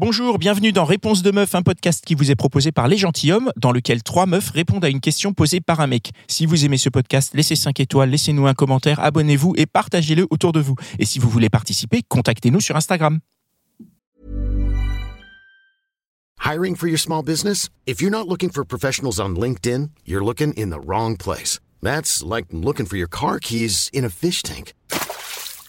Bonjour, bienvenue dans Réponse de meuf, un podcast qui vous est proposé par Les Gentilhommes, dans lequel trois meufs répondent à une question posée par un mec. Si vous aimez ce podcast, laissez 5 étoiles, laissez-nous un commentaire, abonnez-vous et partagez-le autour de vous. Et si vous voulez participer, contactez-nous sur Instagram. Hiring for your small business? If you're not looking for professionals on LinkedIn, you're looking in the wrong place. That's like looking for your car keys in a fish tank.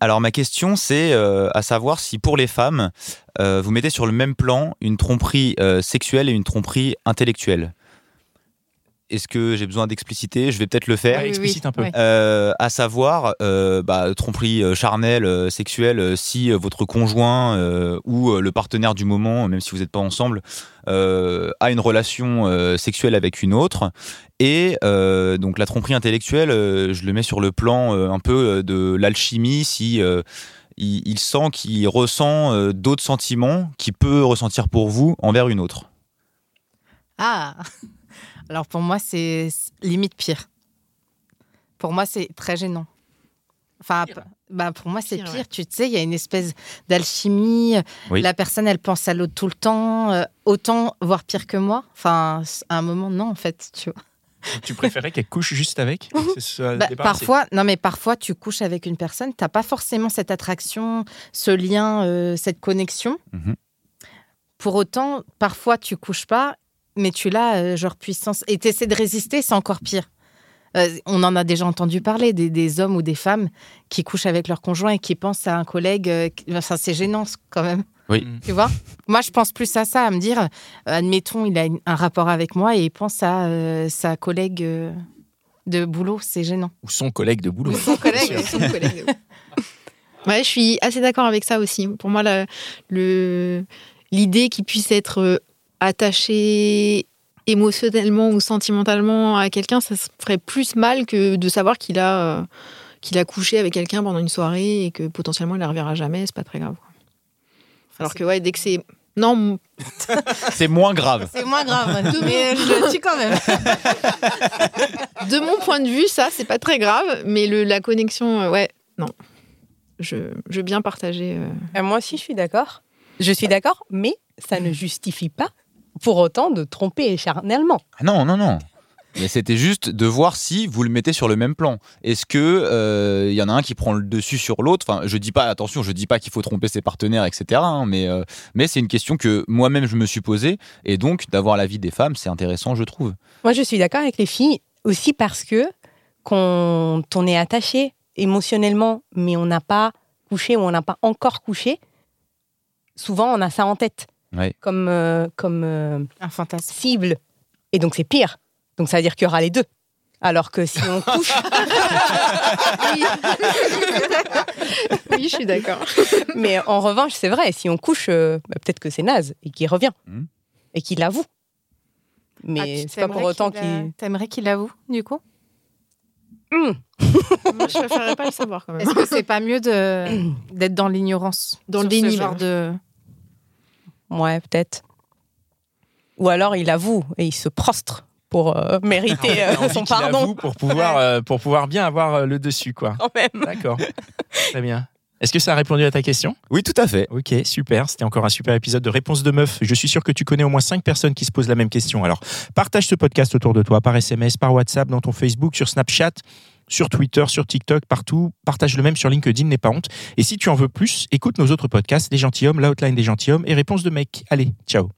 Alors ma question c'est euh, à savoir si pour les femmes, euh, vous mettez sur le même plan une tromperie euh, sexuelle et une tromperie intellectuelle. Est-ce que j'ai besoin d'expliciter? Je vais peut-être le faire. Ouais, explicite un peu. ouais. Euh, à savoir, euh, bah, tromperie euh, charnelle, euh, sexuelle, euh, si votre conjoint euh, ou euh, le partenaire du moment, même si vous n'êtes pas ensemble, euh, a une relation euh, sexuelle avec une autre. Et euh, donc la tromperie intellectuelle, euh, je le mets sur le plan euh, un peu euh, de l'alchimie, si euh, il, il sent qu'il ressent euh, d'autres sentiments qu'il peut ressentir pour vous envers une autre. Ah Alors pour moi, c'est limite pire. Pour moi, c'est très gênant. Enfin, bah pour moi, c'est Pire, pire. ouais. Tu sais, il y a une espèce d'alchimie. Oui. La personne, elle pense à l'autre tout le temps. euh, autant, voire pire que moi. Enfin, à un moment, non, en fait, tu vois. Tu préférais qu'elle couche juste avec? Ça, Bah, parfois, non, mais parfois, tu couches avec une personne, t'as pas forcément cette attraction, ce lien, euh, cette connexion. Mhm. Pour autant, parfois, tu couches pas, mais tu l'as, euh, genre puissance. Et tu essaies de résister, c'est encore pire. Euh, on en a déjà entendu parler, des, des hommes ou des femmes qui couchent avec leur conjoint et qui pensent à un collègue. euh, qui- Enfin, c'est gênant quand même. Oui. Mm. Tu vois? Moi, je pense plus à ça, à me dire, euh, admettons, il a une- un rapport avec moi et il pense à euh, sa collègue de boulot, c'est gênant. Ou son collègue de boulot. Son collègue. Son collègue. Ouais, je suis assez d'accord avec ça aussi. Pour moi, la- le- l'idée qu'il puisse être attaché émotionnellement ou sentimentalement à quelqu'un, ça se ferait plus mal que de savoir qu'il a, euh, qu'il a couché avec quelqu'un pendant une soirée et que potentiellement il ne la reverra jamais. C'est pas très grave. Alors que ouais, dès que c'est non, C'est moins grave. C'est moins grave, mais je le tue quand même. de mon point de vue, ça c'est pas très grave, mais le, la connexion, euh, ouais, non. Je, je veux bien partager. euh, Euh, Moi aussi, je suis d'accord. Je suis d'accord, mais ça ne justifie pas pour autant de tromper charnellement. Ah Non, non, non. Mais c'était juste de voir si vous le mettez sur le même plan. Est-ce que euh, il y en a un qui prend le dessus sur l'autre? Enfin, je dis pas, attention, je dis pas qu'il faut tromper ses partenaires, etc. hein, mais euh, mais c'est une question que moi-même je me suis posée, et donc d'avoir l'avis des femmes, c'est intéressant, je trouve. Moi, je suis d'accord avec les filles aussi parce que quand on est attaché émotionnellement, mais on n'a pas couché ou on n'a pas encore couché, souvent on a ça en tête Ouais. comme, euh, comme euh, Un fantasme. cible. Et donc c'est pire. Donc ça veut dire qu'il y aura les deux. Alors que si on couche, Oui, je suis d'accord. mais en revanche, c'est vrai, si on couche, euh, bah, peut-être que c'est naze et qu'il revient Mhm. et qu'il l'avoue. Ah, Mais tu c'est pas pour autant qu'il a- T'aimerais qu'il avoue, du coup? Hmm. Moi, je préférerais pas le savoir quand même. Est-ce que c'est pas mieux de d'être dans l'ignorance Dans le déni, genre de Ouais, peut-être. Ou alors il avoue et il se prostre pour euh, mériter euh, son pardon avoue pour pouvoir, euh, pour pouvoir bien avoir euh, le dessus, quoi. quand même. D'accord. Très bien. Est-ce que ça a répondu à ta question? Oui, tout à fait. Ok, super. C'était encore un super épisode de Réponse de Meuf. Je suis sûr que tu connais au moins 5 personnes qui se posent la même question. Alors, partage ce podcast autour de toi par SMS, par WhatsApp, dans ton Facebook, sur Snapchat, sur Twitter, sur TikTok, partout. Partage le même sur LinkedIn, n'aie pas honte. Et si tu en veux plus, écoute nos autres podcasts, Les Gentilhommes, l'Outline des Gentilhommes et Réponse de Mec. Allez, ciao.